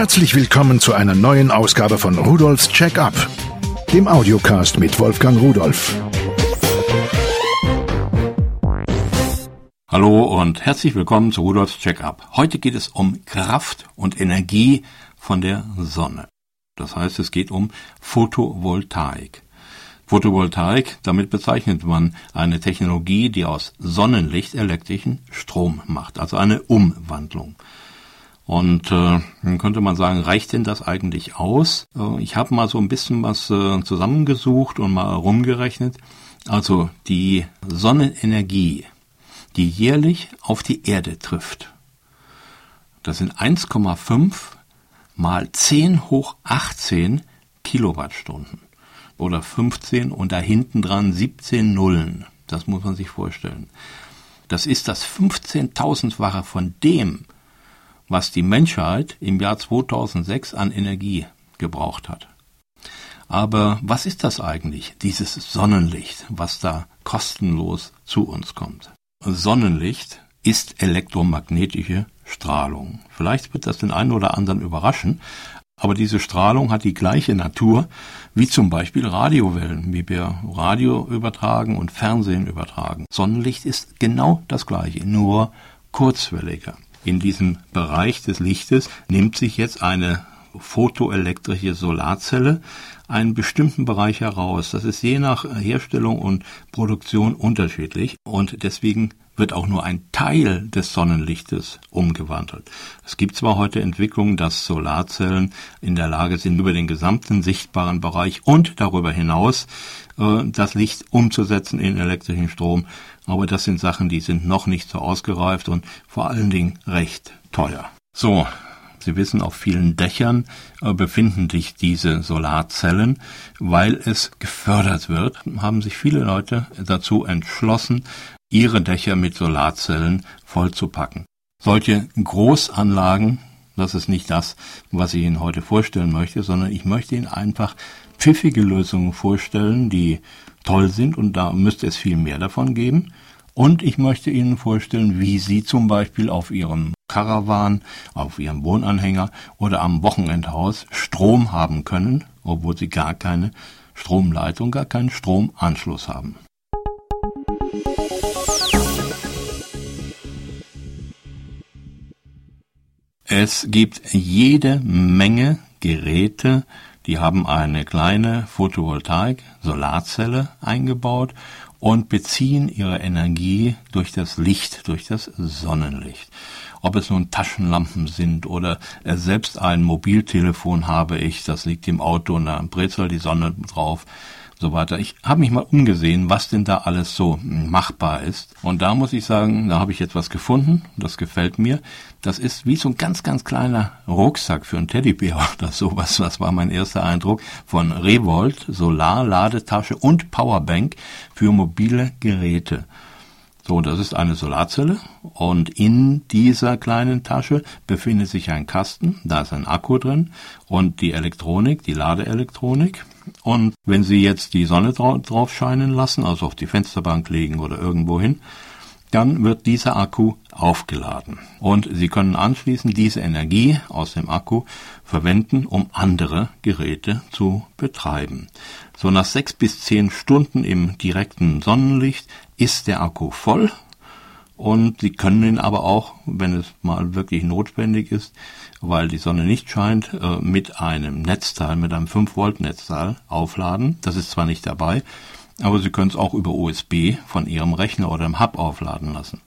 Herzlich willkommen zu einer neuen Ausgabe von Rudolfs Check-up, dem Audiocast mit Wolfgang Rudolf. Hallo und herzlich willkommen zu Rudolfs Check-up. Heute geht es um Kraft und Energie von der Sonne. Das heißt, es geht um Photovoltaik. Photovoltaik, damit bezeichnet man eine Technologie, die aus Sonnenlicht elektrischen Strom macht, also eine Umwandlung. Und äh, dann könnte man sagen, reicht denn das eigentlich aus? Äh, ich habe mal so ein bisschen was äh, zusammengesucht und mal rumgerechnet. Also die Sonnenenergie, die jährlich auf die Erde trifft, das sind 1,5 mal 10 hoch 18 Kilowattstunden oder 15 und da hinten dran 17 Nullen. Das muss man sich vorstellen. Das ist das 15.000-fache von dem, was die Menschheit im Jahr 2006 an Energie gebraucht hat. Aber was ist das eigentlich, dieses Sonnenlicht, was da kostenlos zu uns kommt? Sonnenlicht ist elektromagnetische Strahlung. Vielleicht wird das den einen oder anderen überraschen, aber diese Strahlung hat die gleiche Natur wie zum Beispiel Radiowellen, wie wir Radio übertragen und Fernsehen übertragen. Sonnenlicht ist genau das gleiche, nur kurzwelliger in diesem Bereich des Lichtes nimmt sich jetzt eine photoelektrische Solarzelle einen bestimmten Bereich heraus. Das ist je nach Herstellung und Produktion unterschiedlich und deswegen wird auch nur ein Teil des Sonnenlichtes umgewandelt. Es gibt zwar heute Entwicklungen, dass Solarzellen in der Lage sind, über den gesamten sichtbaren Bereich und darüber hinaus äh, das Licht umzusetzen in elektrischen Strom, aber das sind Sachen, die sind noch nicht so ausgereift und vor allen Dingen recht teuer. So, Sie wissen, auf vielen Dächern äh, befinden sich diese Solarzellen. Weil es gefördert wird, haben sich viele Leute dazu entschlossen, ihre Dächer mit Solarzellen vollzupacken. Solche Großanlagen, das ist nicht das, was ich Ihnen heute vorstellen möchte, sondern ich möchte Ihnen einfach pfiffige Lösungen vorstellen, die toll sind und da müsste es viel mehr davon geben. Und ich möchte Ihnen vorstellen, wie Sie zum Beispiel auf Ihrem Caravan, auf Ihrem Wohnanhänger oder am Wochenendhaus Strom haben können, obwohl Sie gar keine Stromleitung, gar keinen Stromanschluss haben. Es gibt jede Menge Geräte, die haben eine kleine Photovoltaik, Solarzelle eingebaut und beziehen ihre Energie durch das Licht, durch das Sonnenlicht. Ob es nun Taschenlampen sind oder selbst ein Mobiltelefon habe ich, das liegt im Auto und da brezelt die Sonne drauf so weiter. Ich habe mich mal umgesehen, was denn da alles so machbar ist. Und da muss ich sagen, da habe ich etwas gefunden, das gefällt mir. Das ist wie so ein ganz, ganz kleiner Rucksack für einen Teddybär oder sowas. Das war mein erster Eindruck von Revolt, Solar, Ladetasche und Powerbank für mobile Geräte. So, das ist eine Solarzelle. Und in dieser kleinen Tasche befindet sich ein Kasten, da ist ein Akku drin. Und die Elektronik, die Ladeelektronik. Und wenn Sie jetzt die Sonne drauf scheinen lassen, also auf die Fensterbank legen oder irgendwo hin, dann wird dieser Akku aufgeladen. Und Sie können anschließend diese Energie aus dem Akku verwenden, um andere Geräte zu betreiben. So nach sechs bis zehn Stunden im direkten Sonnenlicht ist der Akku voll und Sie können ihn aber auch, wenn es mal wirklich notwendig ist, weil die Sonne nicht scheint, äh, mit einem Netzteil, mit einem 5 Volt Netzteil aufladen. Das ist zwar nicht dabei, aber Sie können es auch über USB von Ihrem Rechner oder im Hub aufladen lassen.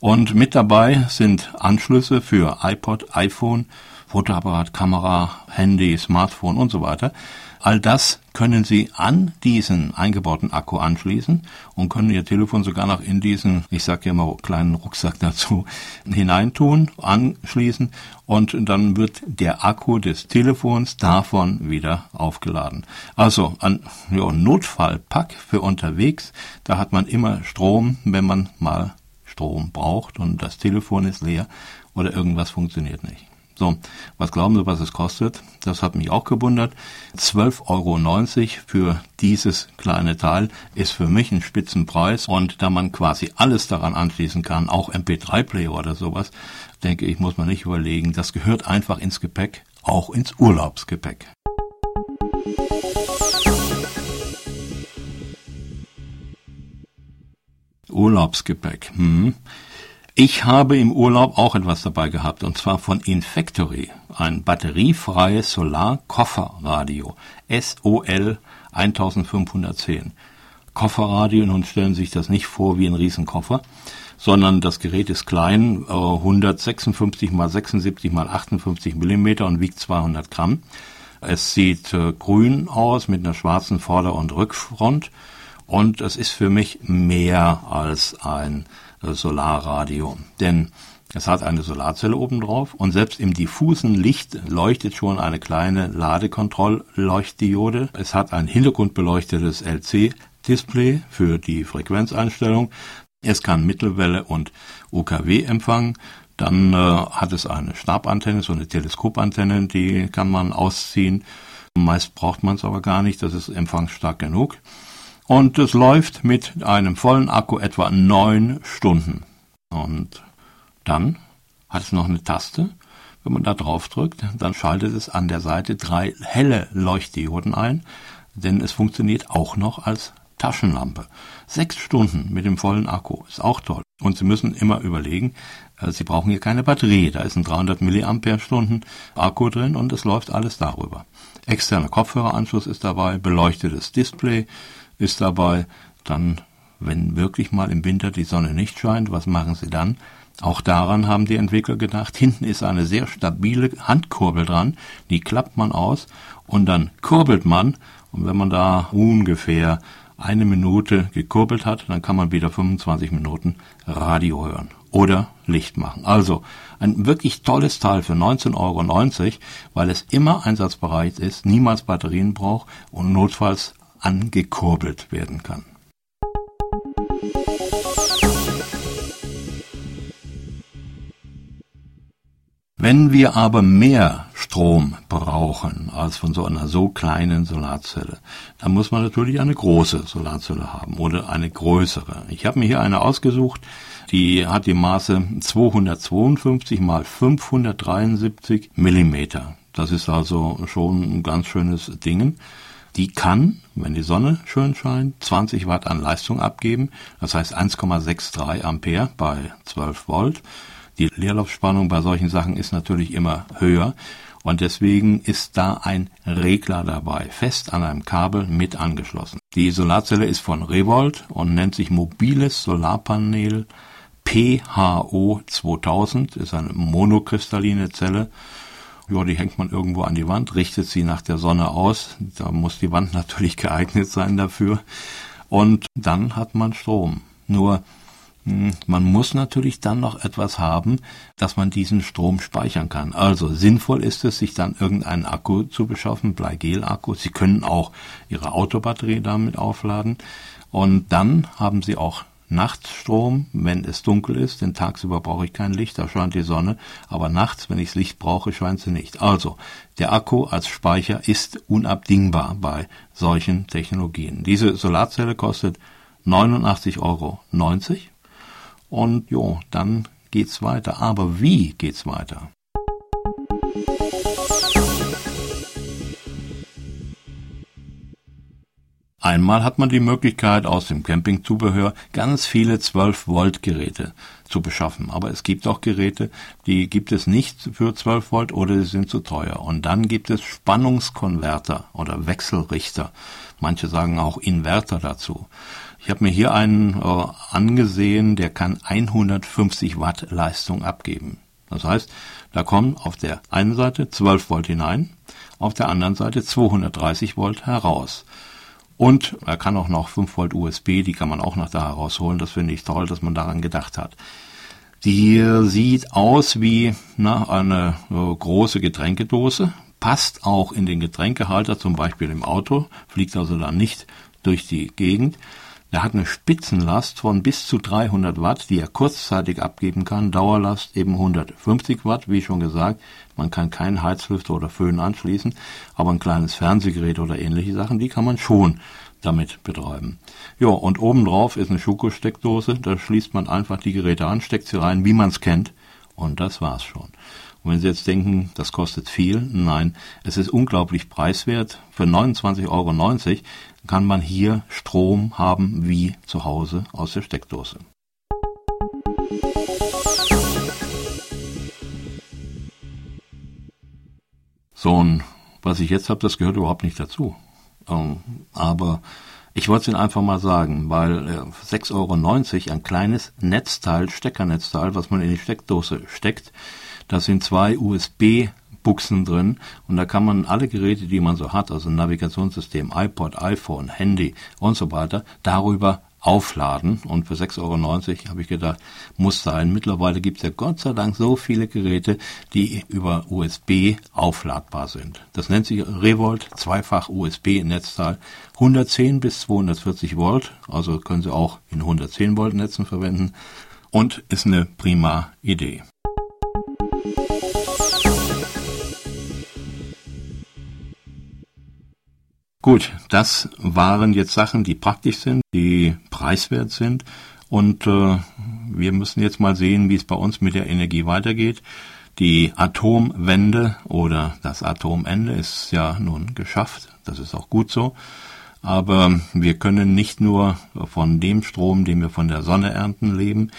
Und mit dabei sind Anschlüsse für iPod, iPhone, Fotoapparat, Kamera, Handy, Smartphone und so weiter. All das können Sie an diesen eingebauten Akku anschließen und können Ihr Telefon sogar noch in diesen, ich sage ja immer kleinen Rucksack dazu, hineintun, anschließen und dann wird der Akku des Telefons davon wieder aufgeladen. Also ein ja, Notfallpack für unterwegs, da hat man immer Strom, wenn man mal Strom braucht und das Telefon ist leer oder irgendwas funktioniert nicht. So, was glauben Sie, was es kostet? Das hat mich auch gewundert. 12,90 Euro für dieses kleine Teil ist für mich ein Spitzenpreis. Und da man quasi alles daran anschließen kann, auch MP3-Player oder sowas, denke ich, muss man nicht überlegen. Das gehört einfach ins Gepäck, auch ins Urlaubsgepäck. Urlaubsgepäck. Hm. Ich habe im Urlaub auch etwas dabei gehabt, und zwar von Infactory, ein batteriefreies Solar-Kofferradio, SOL 1510. Kofferradio, nun stellen Sie sich das nicht vor wie ein Riesenkoffer, sondern das Gerät ist klein, 156 mal 76 mal 58 Millimeter und wiegt 200 Gramm. Es sieht äh, grün aus mit einer schwarzen Vorder- und Rückfront und es ist für mich mehr als ein äh, Solarradio. Denn es hat eine Solarzelle oben drauf und selbst im diffusen Licht leuchtet schon eine kleine Ladekontrollleuchtdiode. Es hat ein hintergrundbeleuchtetes LC-Display für die Frequenzeinstellung. Es kann Mittelwelle und UKW empfangen. Dann äh, hat es eine Stabantenne, so eine Teleskopantenne, die kann man ausziehen. Meist braucht man es aber gar nicht, das ist empfangsstark genug und es läuft mit einem vollen Akku etwa neun Stunden. Und dann hat es noch eine Taste. Wenn man da drauf drückt, dann schaltet es an der Seite drei helle Leuchtdioden ein, denn es funktioniert auch noch als Taschenlampe. Sechs Stunden mit dem vollen Akku ist auch toll. Und Sie müssen immer überlegen, äh, Sie brauchen hier keine Batterie. Da ist ein 300 Milliampere-Stunden Akku drin und es läuft alles darüber. Externer Kopfhöreranschluss ist dabei, beleuchtetes Display, ist dabei. Dann, wenn wirklich mal im Winter die Sonne nicht scheint, was machen Sie dann? Auch daran haben die Entwickler gedacht. Hinten ist eine sehr stabile Handkurbel dran, die klappt man aus und dann kurbelt man. Und wenn man da ungefähr eine Minute gekurbelt hat, dann kann man wieder 25 Minuten Radio hören oder Licht machen. Also ein wirklich tolles Teil für 19,90 Euro, weil es immer einsatzbereit ist, niemals Batterien braucht und notfalls angekurbelt werden kann. Wenn wir aber mehr Strom brauchen als von so einer so kleinen Solarzelle, dann muss man natürlich eine große Solarzelle haben oder eine größere. Ich habe mir hier eine ausgesucht, die hat die Maße 252 mal 573 Millimeter. Das ist also schon ein ganz schönes Ding. Die kann, wenn die Sonne schön scheint, 20 Watt an Leistung abgeben, das heißt 1,63 Ampere bei 12 Volt. Die Leerlaufspannung bei solchen Sachen ist natürlich immer höher und deswegen ist da ein Regler dabei, fest an einem Kabel mit angeschlossen. Die Solarzelle ist von Revolt und nennt sich mobiles Solarpanel PHO 2000, ist eine monokristalline Zelle ja, die hängt man irgendwo an die Wand, richtet sie nach der Sonne aus. Da muss die Wand natürlich geeignet sein dafür. Und dann hat man Strom. Nur hm, man muss natürlich dann noch etwas haben, dass man diesen Strom speichern kann. Also sinnvoll ist es, sich dann irgendeinen Akku zu beschaffen, Bleigel-Akku. Sie können auch Ihre Autobatterie damit aufladen. Und dann haben Sie auch Nachtstrom, wenn es dunkel ist, denn tagsüber brauche ich kein Licht, da scheint die Sonne, aber nachts, wenn ich Licht brauche, scheint sie nicht. Also, der Akku als Speicher ist unabdingbar bei solchen Technologien. Diese Solarzelle kostet 89,90 Euro und jo, dann geht's weiter. Aber wie geht's weiter? Einmal hat man die Möglichkeit, aus dem Campingzubehör ganz viele 12 Volt Geräte zu beschaffen. Aber es gibt auch Geräte, die gibt es nicht für 12 Volt oder sie sind zu teuer. Und dann gibt es Spannungskonverter oder Wechselrichter. Manche sagen auch Inverter dazu. Ich habe mir hier einen äh, angesehen, der kann 150 Watt Leistung abgeben. Das heißt, da kommen auf der einen Seite 12 Volt hinein, auf der anderen Seite 230 Volt heraus. Und er kann auch noch 5 Volt USB, die kann man auch noch da herausholen. Das finde ich toll, dass man daran gedacht hat. Die sieht aus wie na, eine äh, große Getränkedose, passt auch in den Getränkehalter, zum Beispiel im Auto, fliegt also dann nicht durch die Gegend. Der hat eine Spitzenlast von bis zu 300 Watt, die er kurzzeitig abgeben kann. Dauerlast eben 150 Watt, wie schon gesagt. Man kann keinen Heizlüfter oder Föhn anschließen, aber ein kleines Fernsehgerät oder ähnliche Sachen, die kann man schon damit betreiben. Ja, und obendrauf ist eine Schuko-Steckdose. Da schließt man einfach die Geräte an, steckt sie rein, wie man es kennt. Und das war's schon. Und wenn Sie jetzt denken, das kostet viel, nein, es ist unglaublich preiswert. Für 29,90 Euro kann man hier Strom haben wie zu Hause aus der Steckdose. So, und was ich jetzt habe, das gehört überhaupt nicht dazu. Ähm, aber ich wollte es Ihnen einfach mal sagen, weil äh, 6,90 Euro ein kleines Netzteil, Steckernetzteil, was man in die Steckdose steckt, da sind zwei USB Buchsen drin und da kann man alle Geräte, die man so hat, also Navigationssystem, iPod, iPhone, Handy und so weiter, darüber aufladen. Und für 6,90 Euro habe ich gedacht, muss sein. Mittlerweile gibt es ja Gott sei Dank so viele Geräte, die über USB aufladbar sind. Das nennt sich Revolt, zweifach USB-Netzteil, 110 bis 240 Volt, also können Sie auch in 110 Volt Netzen verwenden und ist eine prima Idee. Gut, das waren jetzt Sachen, die praktisch sind, die preiswert sind. Und äh, wir müssen jetzt mal sehen, wie es bei uns mit der Energie weitergeht. Die Atomwende oder das Atomende ist ja nun geschafft. Das ist auch gut so. Aber wir können nicht nur von dem Strom, den wir von der Sonne ernten, leben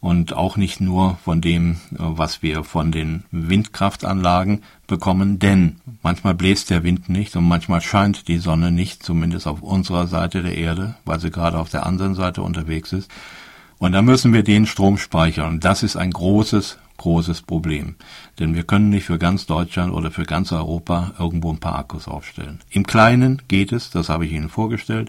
und auch nicht nur von dem, äh, was wir von den Windkraftanlagen bekommen, denn manchmal bläst der Wind nicht und manchmal scheint die Sonne nicht, zumindest auf unserer Seite der Erde, weil sie gerade auf der anderen Seite unterwegs ist. Und da müssen wir den Strom speichern. Das ist ein großes, großes Problem. Denn wir können nicht für ganz Deutschland oder für ganz Europa irgendwo ein paar Akkus aufstellen. Im Kleinen geht es, das habe ich Ihnen vorgestellt.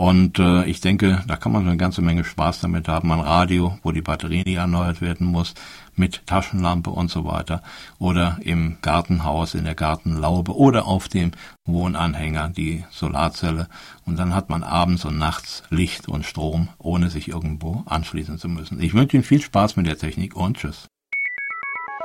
Und äh, ich denke, da kann man eine ganze Menge Spaß damit haben. Ein Radio, wo die Batterie nicht erneuert werden muss, mit Taschenlampe und so weiter. Oder im Gartenhaus, in der Gartenlaube oder auf dem Wohnanhänger die Solarzelle. Und dann hat man abends und nachts Licht und Strom, ohne sich irgendwo anschließen zu müssen. Ich wünsche Ihnen viel Spaß mit der Technik und tschüss.